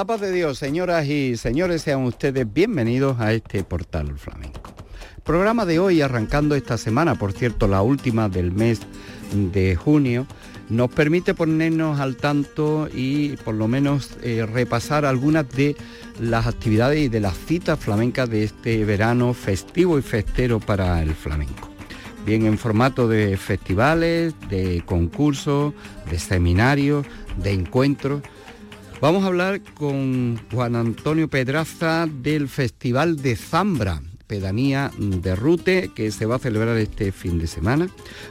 la paz de Dios, señoras y señores, sean ustedes bienvenidos a este portal flamenco. Programa de hoy, arrancando esta semana, por cierto, la última del mes de junio, nos permite ponernos al tanto y por lo menos eh, repasar algunas de las actividades y de las citas flamencas de este verano festivo y festero para el flamenco. Bien en formato de festivales, de concursos, de seminarios, de encuentros Vamos a hablar con Juan Antonio Pedraza del Festival de Zambra, pedanía de Rute, que se va a celebrar este fin de semana.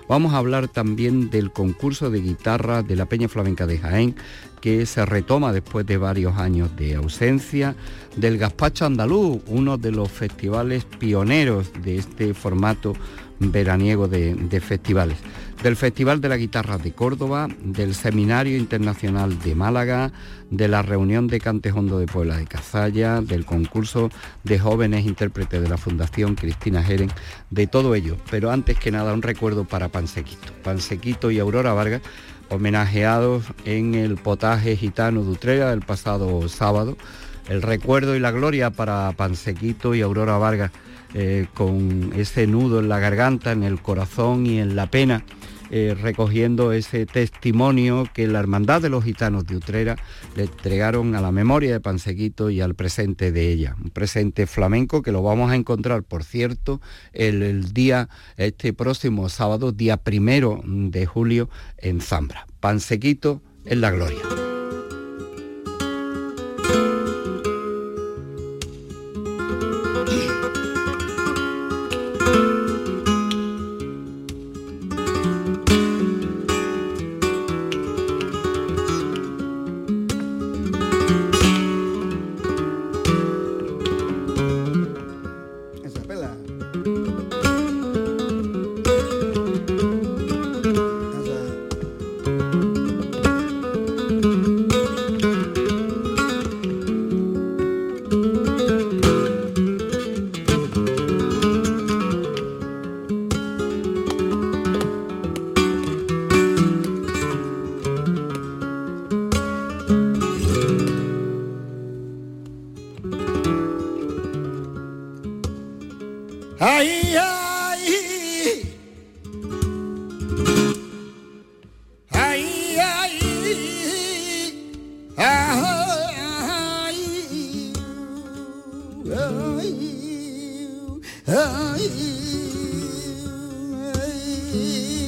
Vamos a hablar también del concurso de guitarra de la Peña Flamenca de Jaén, que se retoma después de varios años de ausencia, del Gazpacho Andaluz, uno de los festivales pioneros de este formato veraniego de, festivales, del Festival de la Guitarra de Córdoba, del Seminario Internacional de Málaga, de la reunión de Cantejondo de Puebla de Cazalla, del concurso de jóvenes intérpretes de la Fundación Cristina Jeren, de todo ello. Pero antes que nada un recuerdo para Pansequito. Pansequito y Aurora Vargas, homenajeados en el potaje gitano de Utrera del pasado sábado. El recuerdo y la gloria para Pansequito y Aurora Vargas eh, con ese nudo en la garganta, en el corazón y en la pena, eh, recogiendo ese testimonio que la Hermandad de los Gitanos de Utrera le entregaron a la memoria de Pansequito y al presente de ella. Un presente flamenco que lo vamos a encontrar, por cierto, el, día, este próximo sábado, día primero de julio, en Zambra. Pansequito en la gloria. Si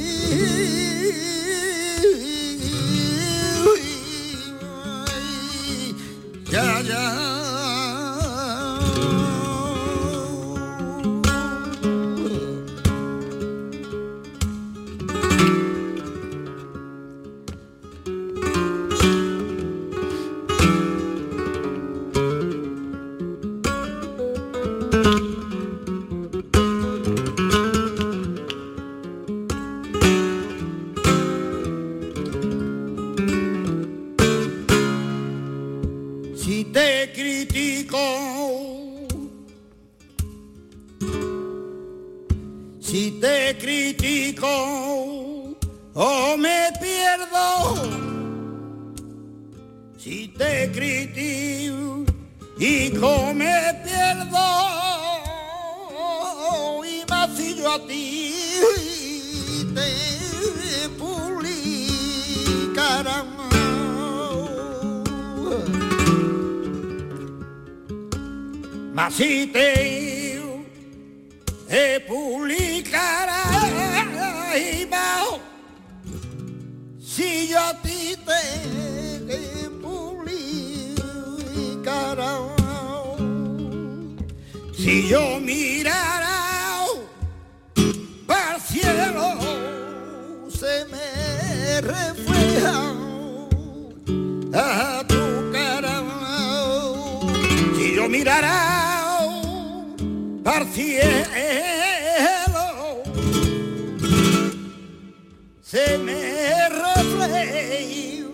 se me reflejo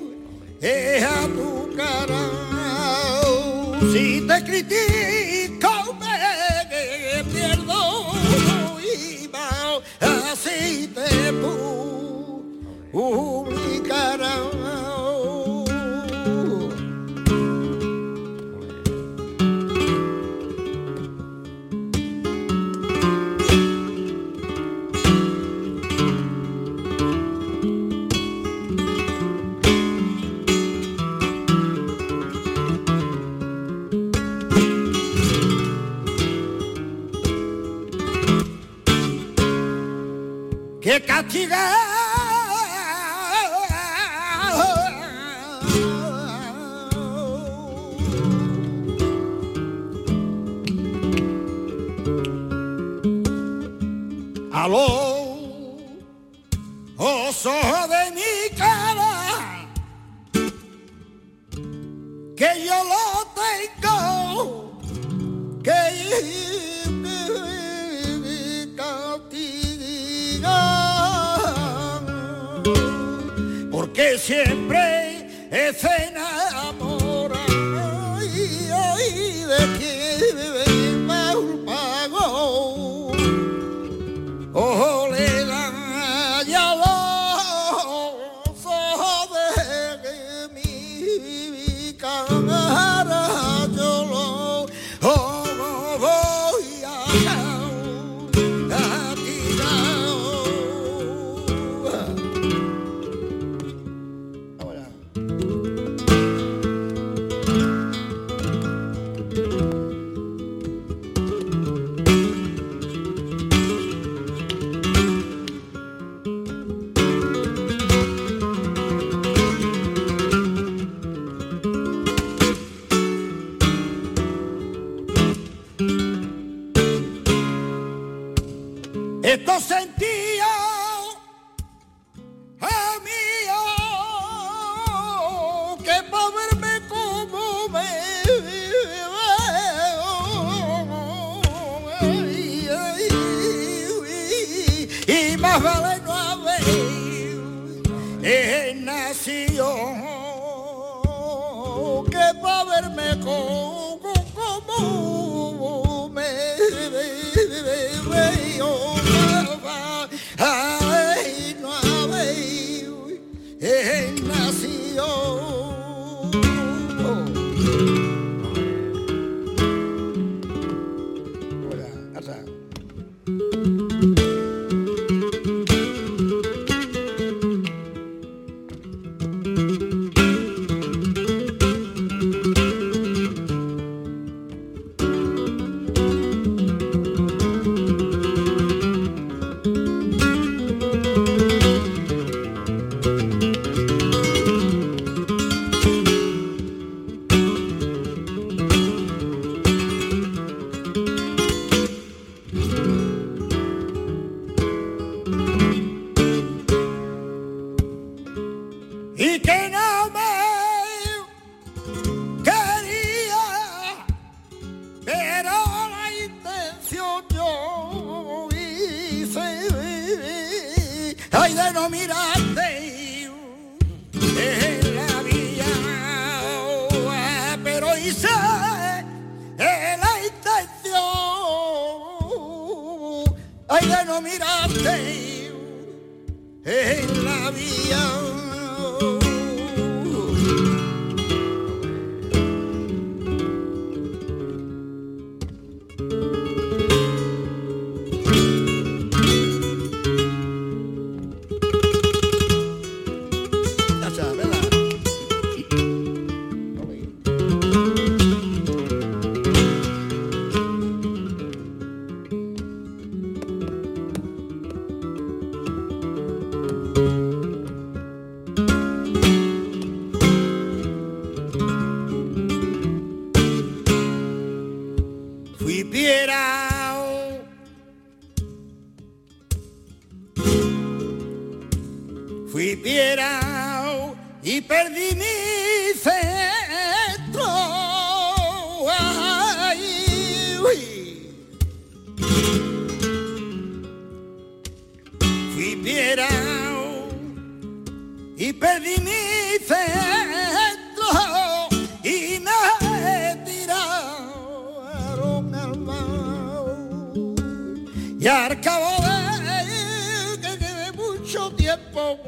es a tu cara si te critico te. shit. Tiempo,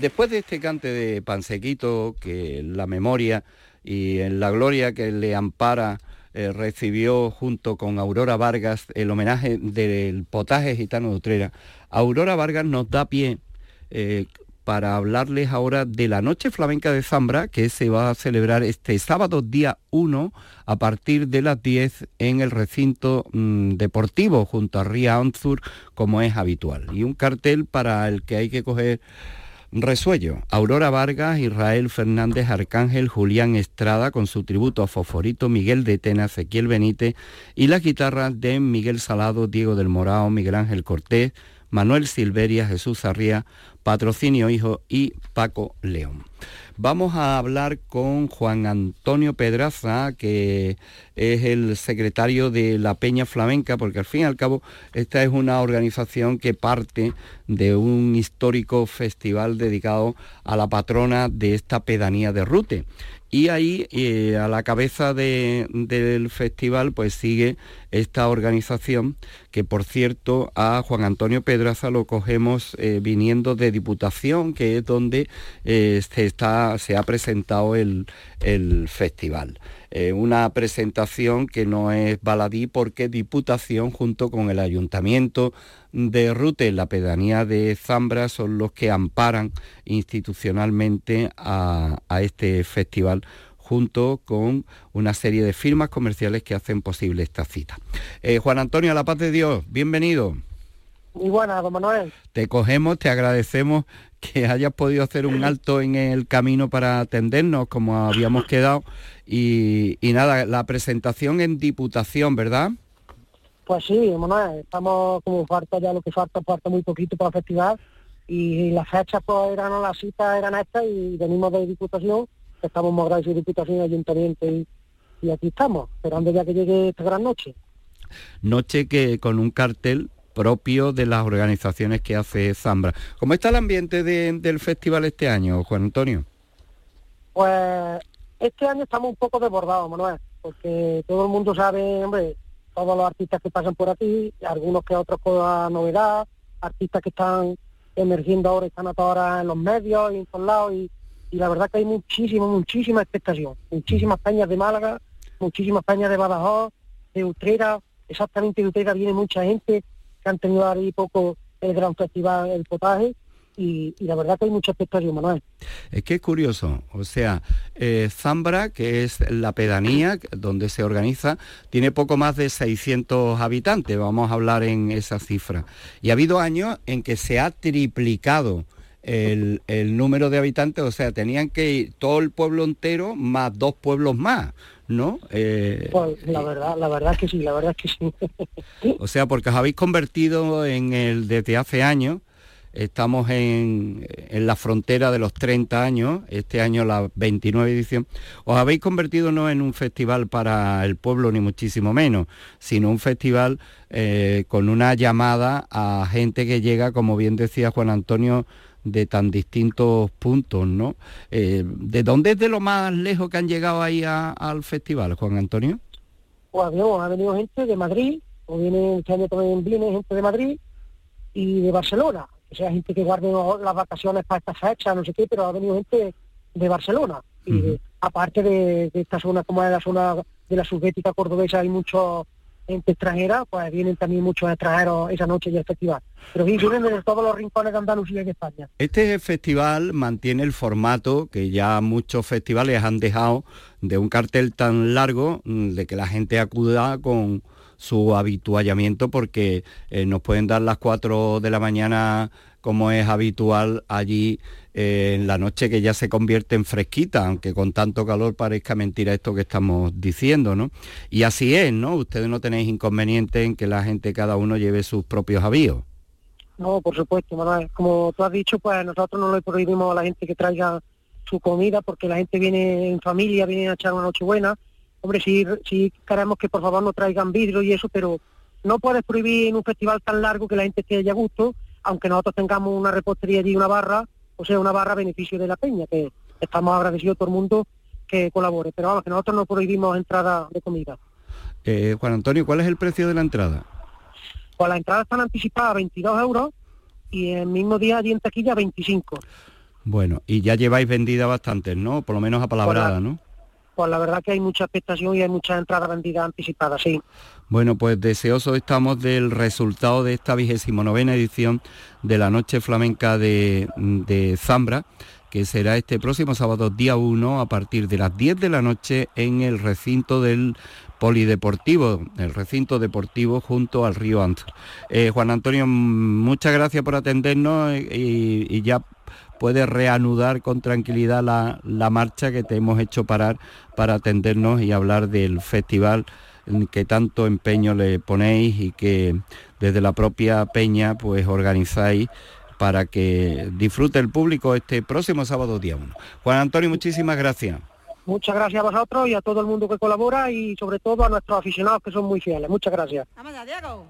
Después de este cante de Pansequito, que la memoria y en la gloria que le ampara eh, recibió junto con Aurora Vargas el homenaje del potaje gitano de Utrera, Aurora Vargas nos da pie eh, para hablarles ahora de la Noche Flamenca de Zambra, que se va a celebrar este sábado día 1 a partir de las 10 en el recinto mm, deportivo junto a Ría Anzur, como es habitual. Y un cartel para el que hay que coger Resuello, Aurora Vargas, Israel Fernández, Arcángel, Julián Estrada con su tributo a Fosforito, Miguel de Tena, Ezequiel Benítez y las guitarras de Miguel Salado, Diego del Morao, Miguel Ángel Cortés, Manuel Silveria, Jesús Arría, Patrocinio Hijo y Paco León. Vamos a hablar con Juan Antonio Pedraza, que es el secretario de la Peña Flamenca, porque al fin y al cabo esta es una organización que parte de un histórico festival dedicado a la patrona de esta pedanía de Rute. Y ahí, eh, a la cabeza de- del festival, pues sigue esta organización, que por cierto a Juan Antonio Pedraza lo cogemos eh, viniendo de Diputación, que es donde eh, se, está, se ha presentado el, el festival. Una presentación que no es baladí porque Diputación junto con el Ayuntamiento de Rute, la pedanía de Zambra, son los que amparan institucionalmente a, a este festival junto con una serie de firmas comerciales que hacen posible esta cita. Eh, Juan Antonio, a la paz de Dios, bienvenido. Muy buena, don Manuel. Te cogemos, te agradecemos que hayas podido hacer un alto en el camino para atendernos como habíamos quedado. Y, y nada, la presentación en Diputación, ¿verdad? Pues sí, Manuel, estamos como falta ya lo que falta, falta muy poquito para el festival y las fechas pues eran las citas eran estas y venimos de Diputación, estamos muy agradecidos de Diputación y Ayuntamiento y, y aquí estamos, esperando ya que llegue esta gran noche. Noche que con un cartel propio de las organizaciones que hace Zambra. ¿Cómo está el ambiente de- del festival este año, Juan Antonio? Pues este año estamos un poco desbordados, Manuel, porque todo el mundo sabe, hombre, todos los artistas que pasan por aquí, algunos que otros con la novedad, artistas que están emergiendo ahora, están hasta ahora en los medios y en todos lados, y, la verdad que hay muchísima, muchísima expectación, muchísimas peñas de Málaga, muchísimas peñas de Badajoz, de Utrera, exactamente de Utrera viene mucha gente que han tenido ahí poco el gran festival, el potaje, y, y la verdad que hay mucha expectación, Manuel. Es que es curioso, o sea, eh, Zambra, que es la pedanía donde se organiza, tiene poco más de 600 habitantes, vamos a hablar en esa cifra. Y ha habido años en que se ha triplicado el, el número de habitantes, o sea, tenían que ir todo el pueblo entero más dos pueblos más, ¿no? Eh, Pues la verdad, la verdad es que sí, la verdad es que sí. o sea, porque os habéis convertido en el desde hace años estamos en, en, la frontera de los 30 años, este año la 29 edición, os habéis convertido no en un festival para el pueblo ni muchísimo menos, sino un festival eh, con una llamada a gente que llega, como bien decía Juan Antonio, de tan distintos puntos, ¿no? Eh, ¿De dónde es de lo más lejos que han llegado ahí al festival, Juan Antonio? Pues ha venido gente de Madrid, o viene este año también viene gente de Madrid y de Barcelona, o sea, gente que guarde las vacaciones para esta fecha, no sé qué, pero ha venido gente de Barcelona. Y aparte de, esta zona, como es la zona de la subbética cordobesa, hay muchos gente extranjera, pues vienen también muchos extranjeros esa noche y el festival. Pero vienen de todos los rincones de Andalucía y de España. Este festival mantiene el formato que ya muchos festivales han dejado de un cartel tan largo mm, de que la gente acuda con su habituallamiento porque eh, nos pueden dar las 4 de la mañana como es habitual allí eh, en la noche que ya se convierte en fresquita, aunque con tanto calor parezca mentira esto que estamos diciendo, ¿no? Y así es, ¿no? Ustedes no tenéis inconveniente en que la gente cada uno lleve sus propios avíos. No, por supuesto, Manuel. Como tú has dicho, pues nosotros no le prohibimos a la gente que traiga su comida porque la gente viene en familia, viene a echar una noche buena. Hombre, sí, sí queremos que por favor no traigan vidrio y eso, pero no puedes prohibir en un festival tan largo que la gente esté a gusto aunque nosotros tengamos una repostería y una barra, o sea, una barra a beneficio de la peña, que estamos agradecidos a todo el mundo que colabore. Pero vamos, que nosotros no prohibimos entrada de comida. Eh, Juan Antonio, ¿cuál es el precio de la entrada? Pues la entrada están anticipadas a 22 euros y el mismo día allí en taquilla 25. Bueno, y ya lleváis vendida bastantes, ¿no? Por lo menos a palabrada, ¿no? Pues la verdad que hay mucha expectación y hay muchas entradas vendidas anticipadas, sí. Bueno, pues deseosos estamos del resultado de esta vigésimo novena edición de la Noche Flamenca de, Zambra, que será este próximo sábado día 1 a partir de las 10 de la noche en el recinto del polideportivo, el recinto deportivo junto al río Ant. Eh, Juan Antonio, muchas gracias por atendernos y ya puedes reanudar con tranquilidad la, marcha que te hemos hecho parar para atendernos y hablar del festival que tanto empeño le ponéis y que desde la propia Peña pues organizáis para que disfrute el público este próximo sábado día 1. Juan Antonio, muchísimas gracias. Muchas gracias a vosotros y a todo el mundo que colabora y sobre todo a nuestros aficionados que son muy fieles. Muchas gracias. Diego.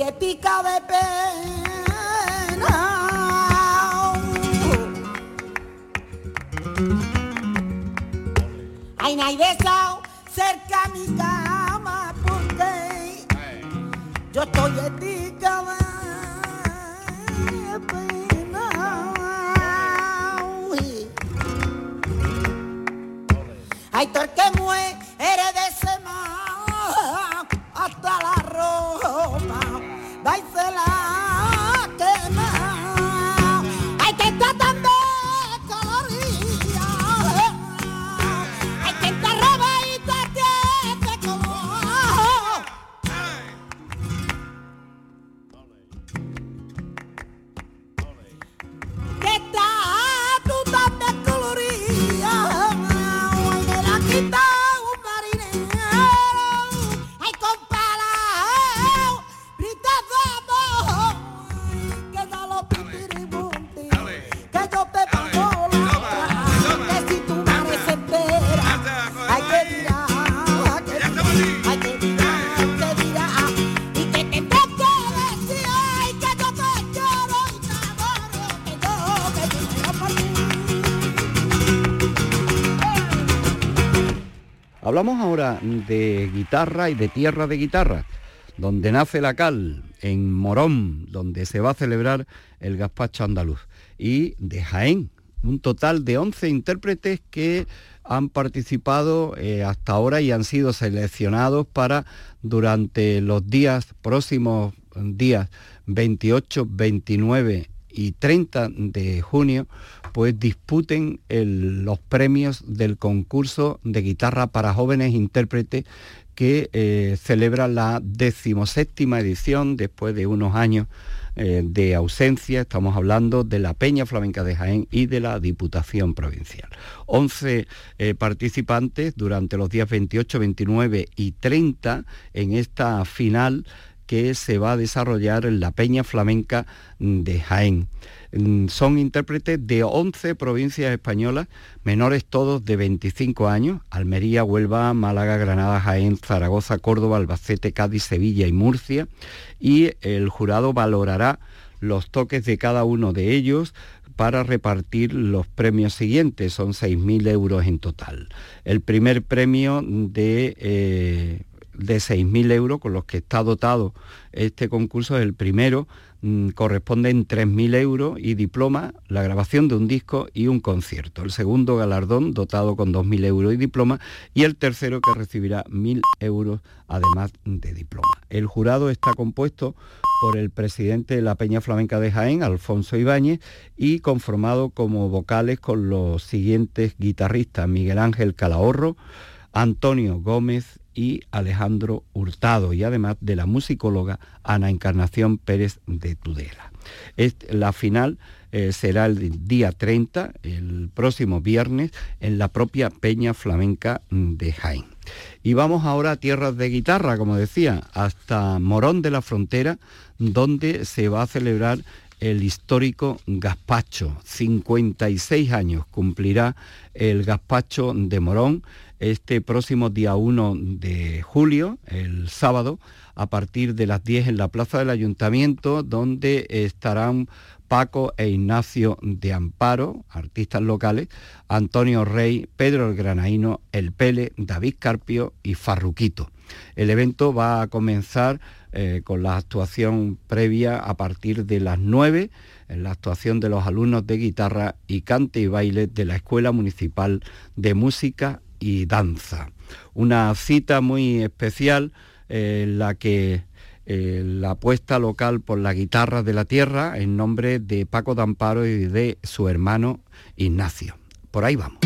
ríe pica de pena. Ay, no hay besado cerca mi cama porque yo estoy pica de pena. Ay, torque de guitarra y de tierra de guitarra, donde nace la cal, en Morón, donde se va a celebrar el gazpacho andaluz, y de Jaén, un total de 11 intérpretes que han participado eh, hasta ahora y han sido seleccionados para durante los días próximos días 28, 29 y 30 de junio pues disputen los premios del concurso de guitarra para jóvenes intérpretes que eh, celebra la decimoséptima edición después de unos años eh, de ausencia. Estamos hablando de la Peña Flamenca de Jaén y de la Diputación Provincial. 11 eh, participantes durante los días 28, 29 y 30 en esta final que se va a desarrollar en la Peña Flamenca de Jaén. Mm, son intérpretes de 11 provincias españolas, menores todos de 25 años, Almería, Huelva, Málaga, Granada, Jaén, Zaragoza, Córdoba, Albacete, Cádiz, Sevilla y Murcia, y el jurado valorará los toques de cada uno de ellos para repartir los premios siguientes, son 6.000 euros en total. El primer premio de... Eh, de 6.000 euros con los que está dotado este concurso el primero, mm, corresponden 3.000 euros y diploma, la grabación de un disco y un concierto. El segundo galardón dotado con 2.000 euros y diploma y el tercero que recibirá 1.000 euros además de diploma. El jurado está compuesto por el presidente de la Peña Flamenca de Jaén, Alfonso Ibáñez, y conformado como vocales con los siguientes guitarristas, Miguel Ángel Calahorro, Antonio Gómez y Alejandro Hurtado, y además de la musicóloga Ana Encarnación Pérez de Tudela. la final eh, será el día 30, el próximo viernes, en la propia Peña Flamenca de Jaén. Y vamos ahora a tierras de guitarra, como decía, hasta Morón de la Frontera, donde se va a celebrar el histórico gazpacho. 56 años cumplirá el gazpacho de Morón este próximo día 1 de julio, el sábado, a partir de las 10 en la Plaza del Ayuntamiento, donde estarán Paco e Ignacio de Amparo, artistas locales, Antonio Rey, Pedro el Granaíno, El Pele, David Carpio y Farruquito. El evento va a comenzar eh, con la actuación previa a partir de las 9, en la actuación de los alumnos de guitarra y cante y baile de la Escuela Municipal de Música y danza. Una cita muy especial eh, en la que eh, la apuesta local por la guitarra de la tierra en nombre de Paco Damparo y de su hermano Ignacio. Por ahí vamos.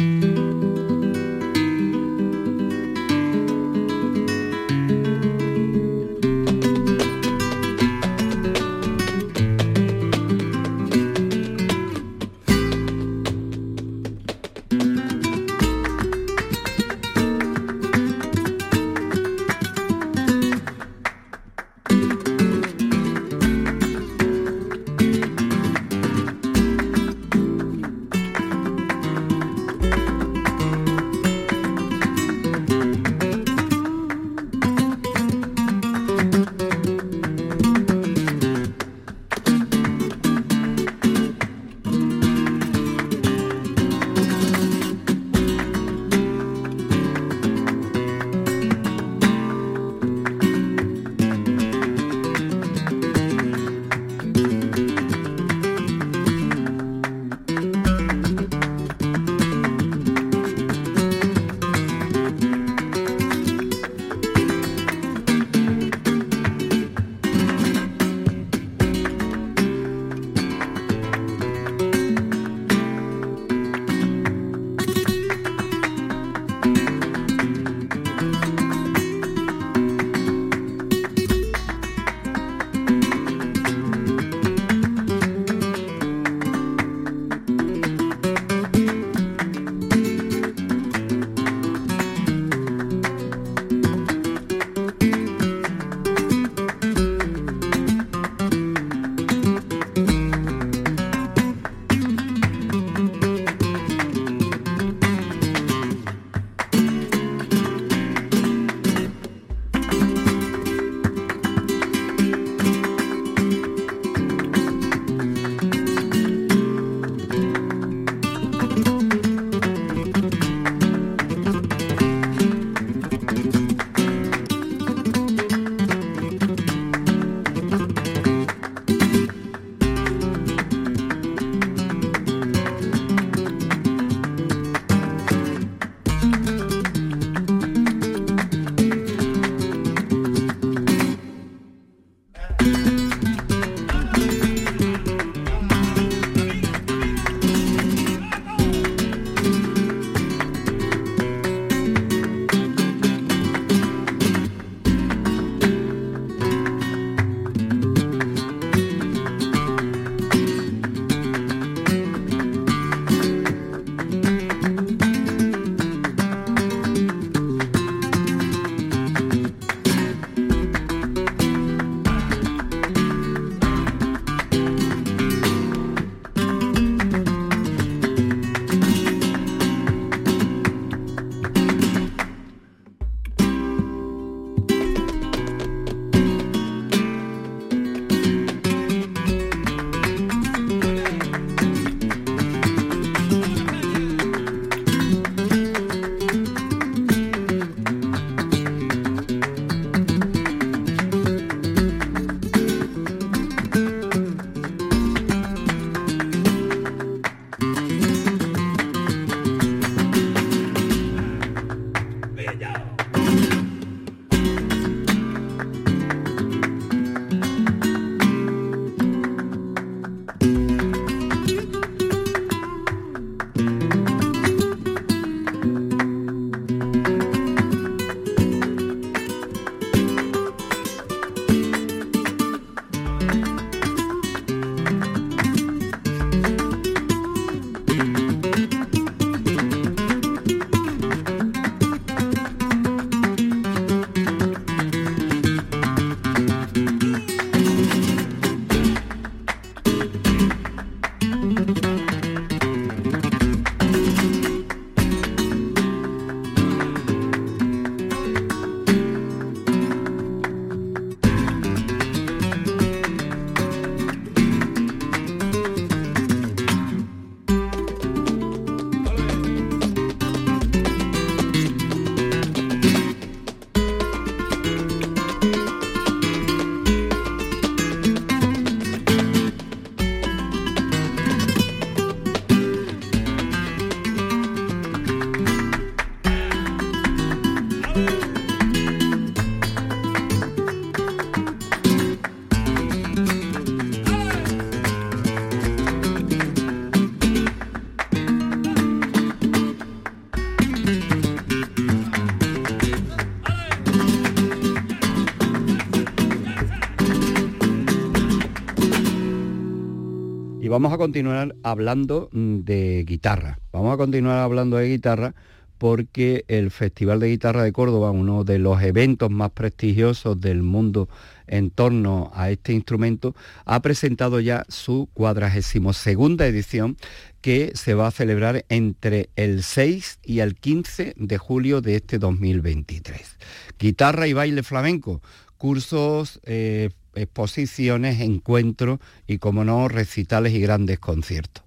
Vamos a continuar hablando mm, de guitarra. Vamos a continuar hablando de guitarra porque el Festival de Guitarra de Córdoba, uno de los eventos más prestigiosos del mundo en torno a este instrumento, ha presentado ya su cuadragésimo segunda edición que se va a celebrar entre el 6 y el 15 de julio de este 2023. Guitarra y baile flamenco, cursos, eh, exposiciones, encuentros y, como no, recitales y grandes conciertos.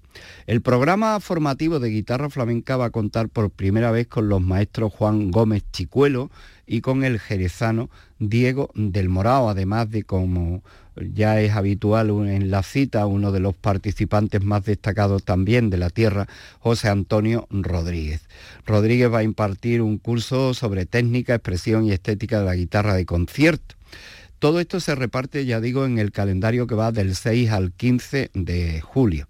El programa formativo de guitarra flamenca va a contar por primera vez con los maestros Juan Gómez Chicuelo y con el jerezano Diego del Morao, además de como ya es habitual en la cita, uno de los participantes más destacados también de la tierra, José Antonio Rodríguez. Rodríguez va a impartir un curso sobre técnica, expresión y estética de la guitarra de concierto. Todo esto se reparte, ya digo, en el calendario que va del 6 al 15 de julio.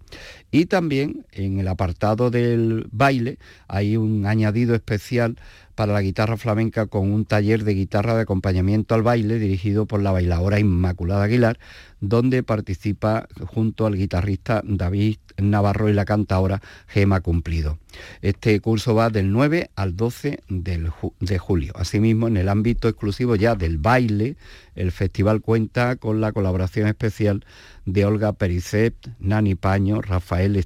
Y también en el apartado del baile hay un añadido especial para la guitarra flamenca con un taller de guitarra de acompañamiento al baile dirigido por la bailadora Inmaculada Aguilar, donde participa junto al guitarrista David Navarro y la cantadora Gema Cumplido. Este curso va del 9 al 12 de julio. Asimismo, en el ámbito exclusivo ya del baile, el festival cuenta con la colaboración especial de Olga Pericet, Nani Paño, Rafael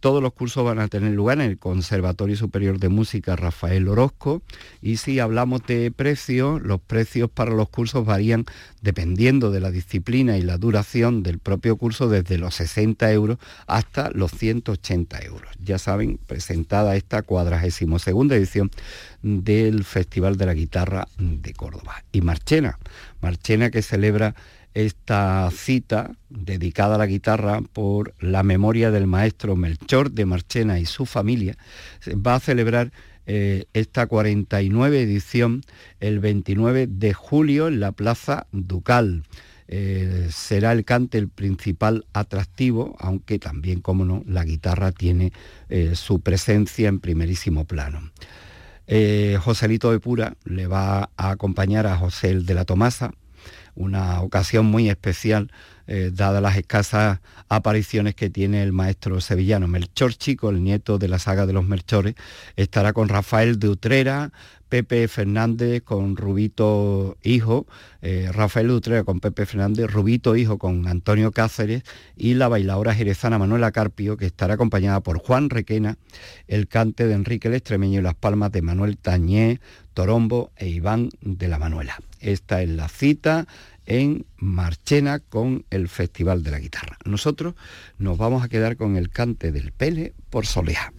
Todos los cursos van a tener lugar en el Conservatorio Superior de Música Rafael Orozco y si hablamos de precios, los precios para los cursos varían dependiendo de la disciplina y la duración del propio curso desde los 60 euros hasta los 180 euros. Ya saben, presentada esta cuadragésimo segunda edición del Festival de la Guitarra de Córdoba. Y Marchena, Marchena que celebra esta cita dedicada a la guitarra por la memoria del maestro Melchor de Marchena y su familia, va a celebrar eh, esta 49 edición el 29 de julio en la Plaza Ducal. Eh, será el cante el principal atractivo, aunque también, como no, la guitarra tiene eh, su presencia en primerísimo plano. Joselito de Pura le va a acompañar a José de la Tomasa, una ocasión muy especial, eh, dadas las escasas apariciones que tiene el maestro sevillano. Melchor Chico, el nieto de la saga de los Melchores, estará con Rafael de Utrera, Pepe Fernández con Rubito Hijo, eh, Rafael de Utrera con Pepe Fernández, Rubito Hijo con Antonio Cáceres y la bailadora jerezana Manuela Carpio, que estará acompañada por Juan Requena, el cante de Enrique el Extremeño y las palmas de Manuel Tañé, Torombo e Iván de la Manuela. Esta es la cita en Marchena con el Festival de la Guitarra. Nosotros nos vamos a quedar con el cante del Pele por Soleá.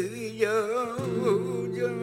Que quiere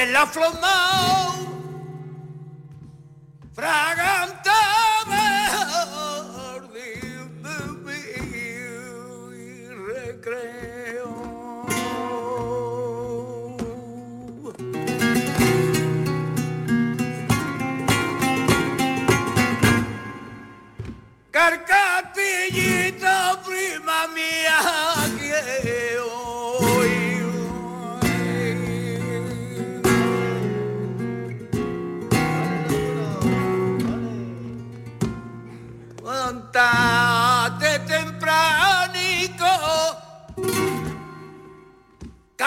eres la flor más fragante jardín de mi recreo. Prima mía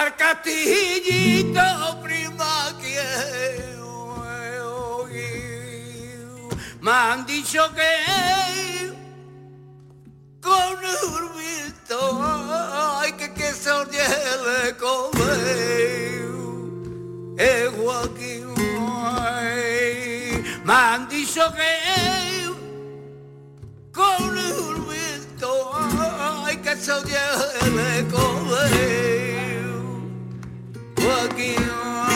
al castillito prima que me han dicho que con un viento ay que que sorriele con eh Joaquín ay me han dicho que con un viento ay que sorriele con again.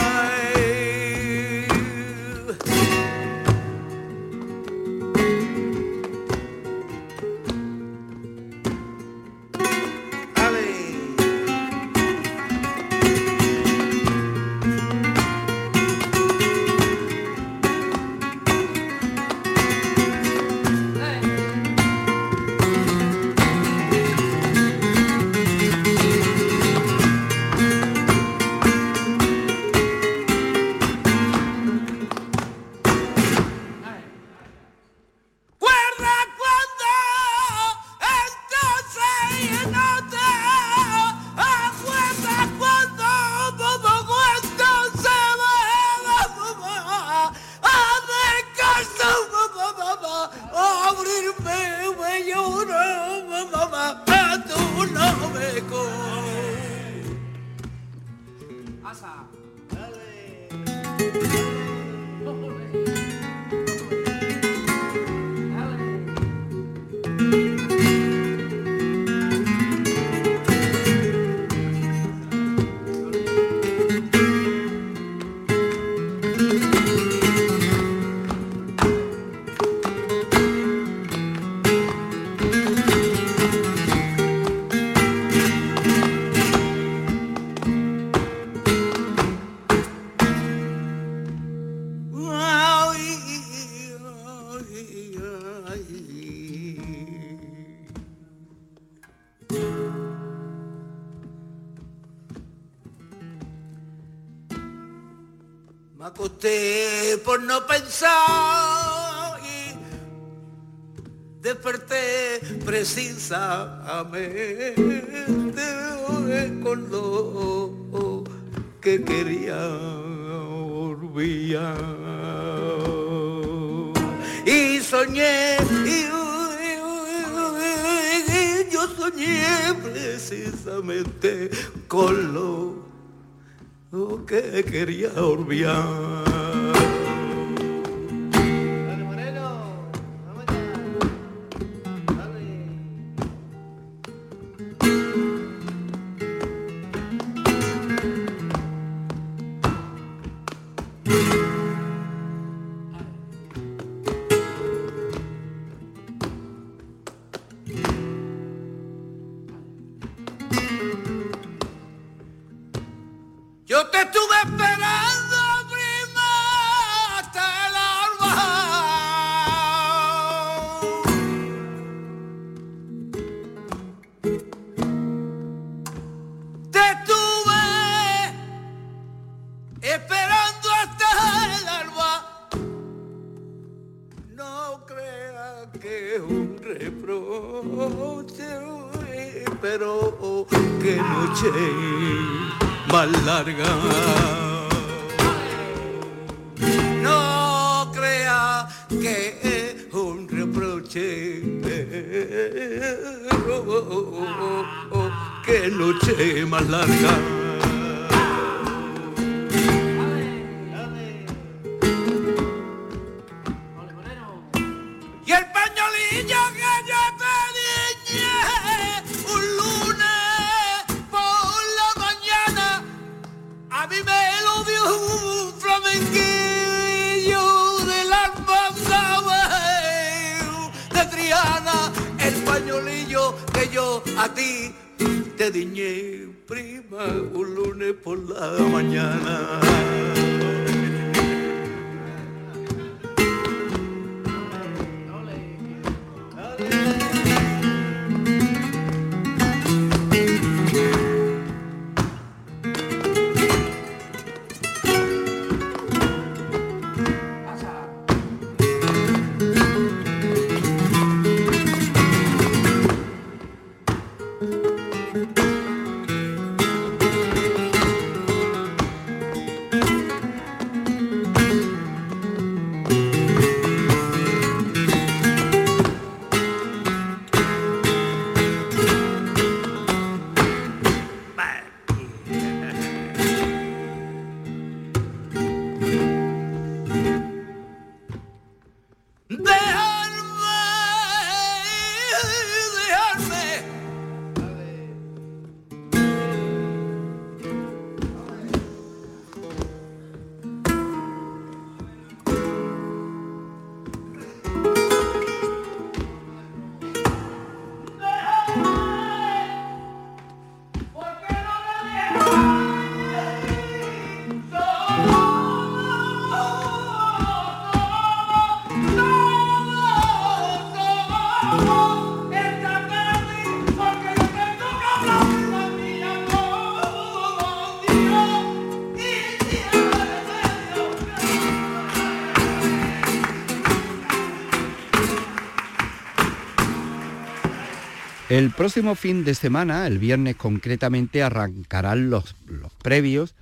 No pensar y desperté precisamente con lo que quería olvidar. Y soñé, y, yo soñé precisamente con lo que quería olvidar. Pañolillo que yo a ti te diñé, prima, un lunes por la mañana. El próximo fin de semana, el viernes concretamente, arrancarán los, los previos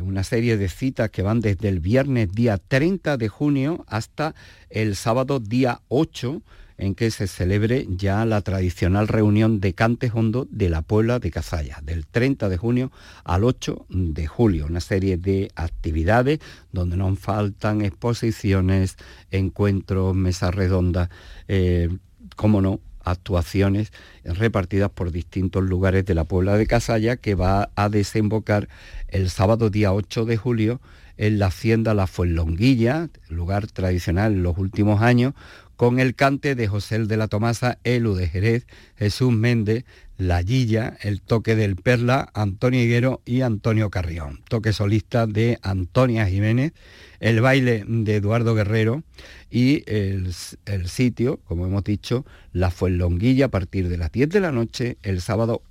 una serie de citas que van desde el viernes día 30 de junio hasta el sábado día 8, en que se celebre ya la tradicional reunión de Cantes Hondo de la Puebla de Cazalla, del 30 de junio al 8 de julio. Una serie de actividades donde no faltan exposiciones, encuentros, mesas redondas, eh, como no, actuaciones repartidas por distintos lugares de la Puebla de Casalla que va a desembocar el sábado día 8 de julio en la hacienda La Fuenlonguilla, lugar tradicional en los últimos años, con el cante de José de la Tomasa, Elu de Jerez, Jesús Méndez, La Guilla, el toque del Perla, Antonio Higuero y Antonio Carrión. Toque solista de Antonia Jiménez, el baile de Eduardo Guerrero y el, el sitio, como hemos dicho, La Fuenlonguilla a partir de las 10 de la noche, el sábado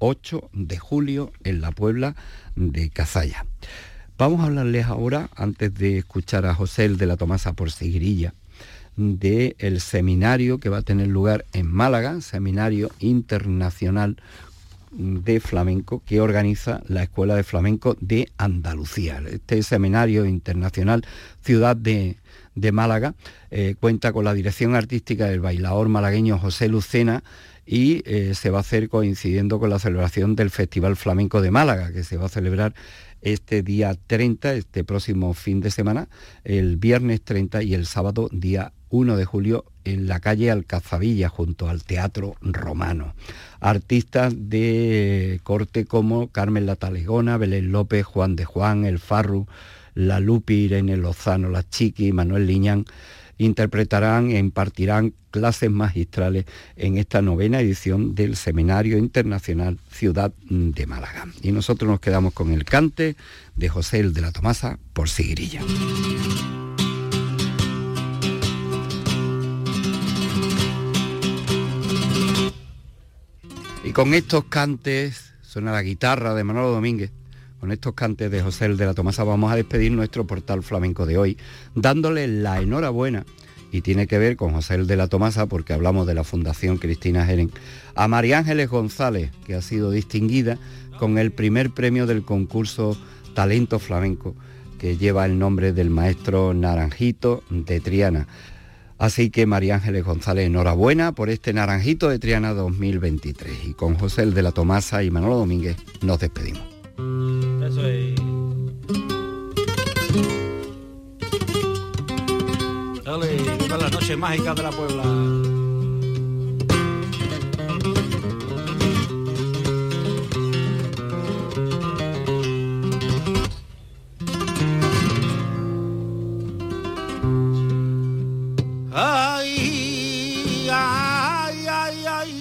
8 de julio en la Puebla de Cazalla. Vamos a hablarles ahora, antes de escuchar a José de la Tomasa por Seguirilla, del seminario que va a tener lugar en Málaga, Seminario Internacional de Flamenco que organiza la Escuela de Flamenco de Andalucía. Este seminario internacional Ciudad de, Málaga eh, cuenta con la dirección artística del bailador malagueño José Lucena y eh, se va a hacer coincidiendo con la celebración del Festival Flamenco de Málaga, que se va a celebrar este día 30, este próximo fin de semana, el viernes 30 y el sábado día 1 de julio en la calle Alcazabilla, junto al Teatro Romano. Artistas de corte como Carmen La Talegona, Belén López, Juan de Juan, El Farru, La Lupi, Irene Lozano, La Chiqui, Manuel Liñán interpretarán e impartirán clases magistrales en esta novena edición del Seminario Internacional Ciudad de Málaga. Y nosotros nos quedamos con el cante de José el de la Tomasa por Sigrilla. Y con estos cantes, suena la guitarra de Manolo Domínguez, con estos cantes de José el de la Tomasa vamos a despedir nuestro portal flamenco de hoy, dándole la enhorabuena, y tiene que ver con José el de la Tomasa porque hablamos de la Fundación Cristina Jeren, a María Ángeles González, que ha sido distinguida con el primer premio del concurso Talento Flamenco, que lleva el nombre del maestro Naranjito de Triana. Así que María Ángeles González, enhorabuena por este Naranjito de Triana 2023. Y con José el de la Tomasa y Manolo Domínguez nos despedimos. Eso es. Dale, viva la noche mágica de la Puebla. Ay, ay, ay, ay.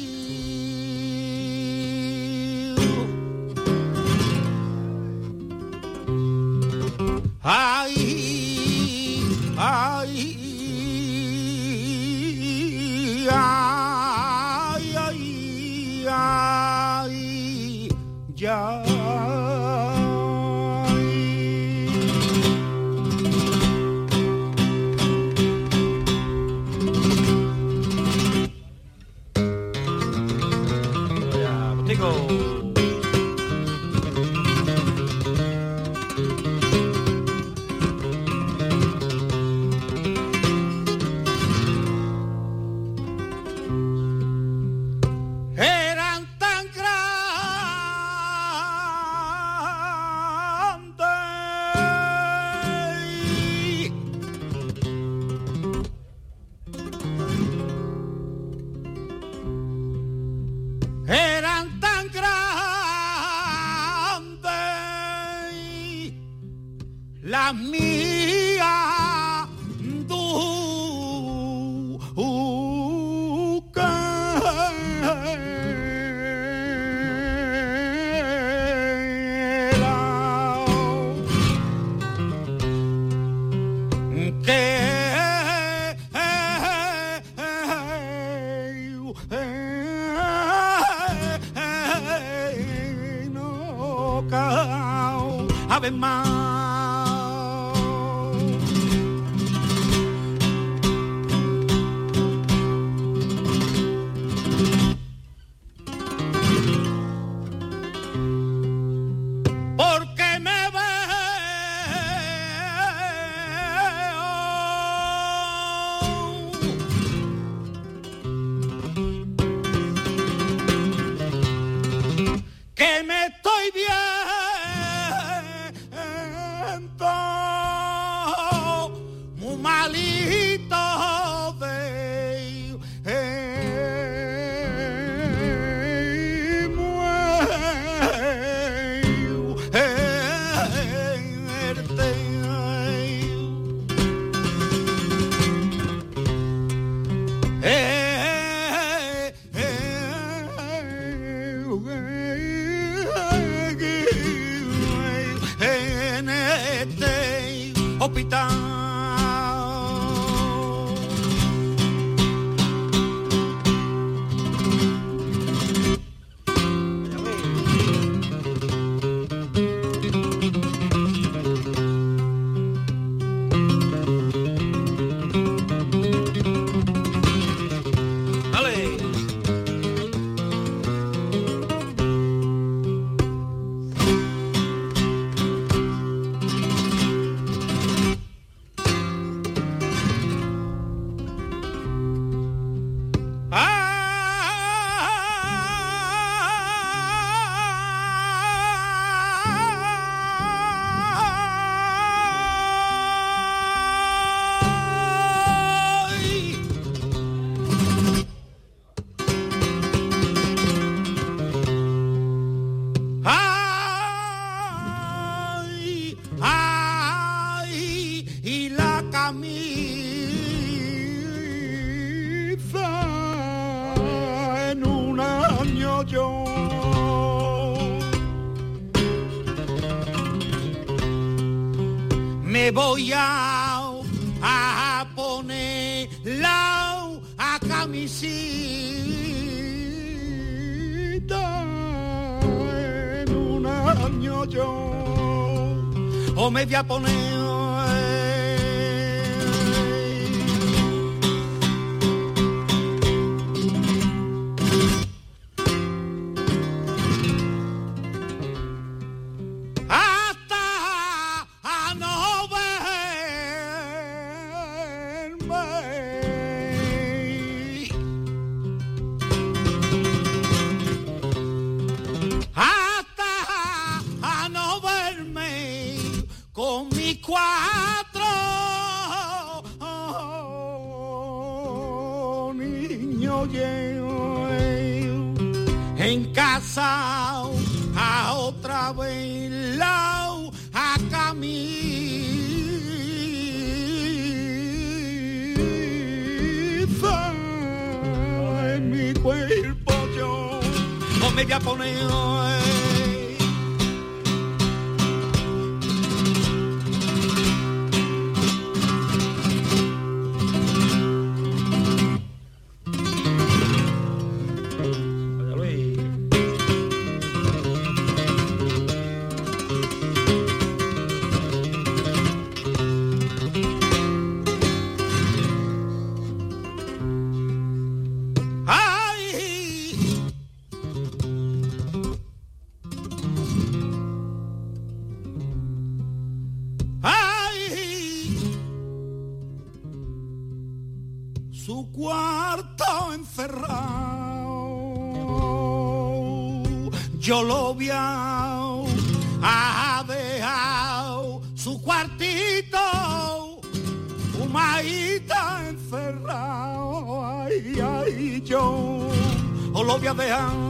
Ay, camisa en un año yo. Me voy a, a poner la a camisita en un año yo. O me voy a poner they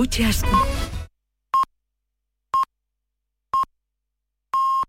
escuchas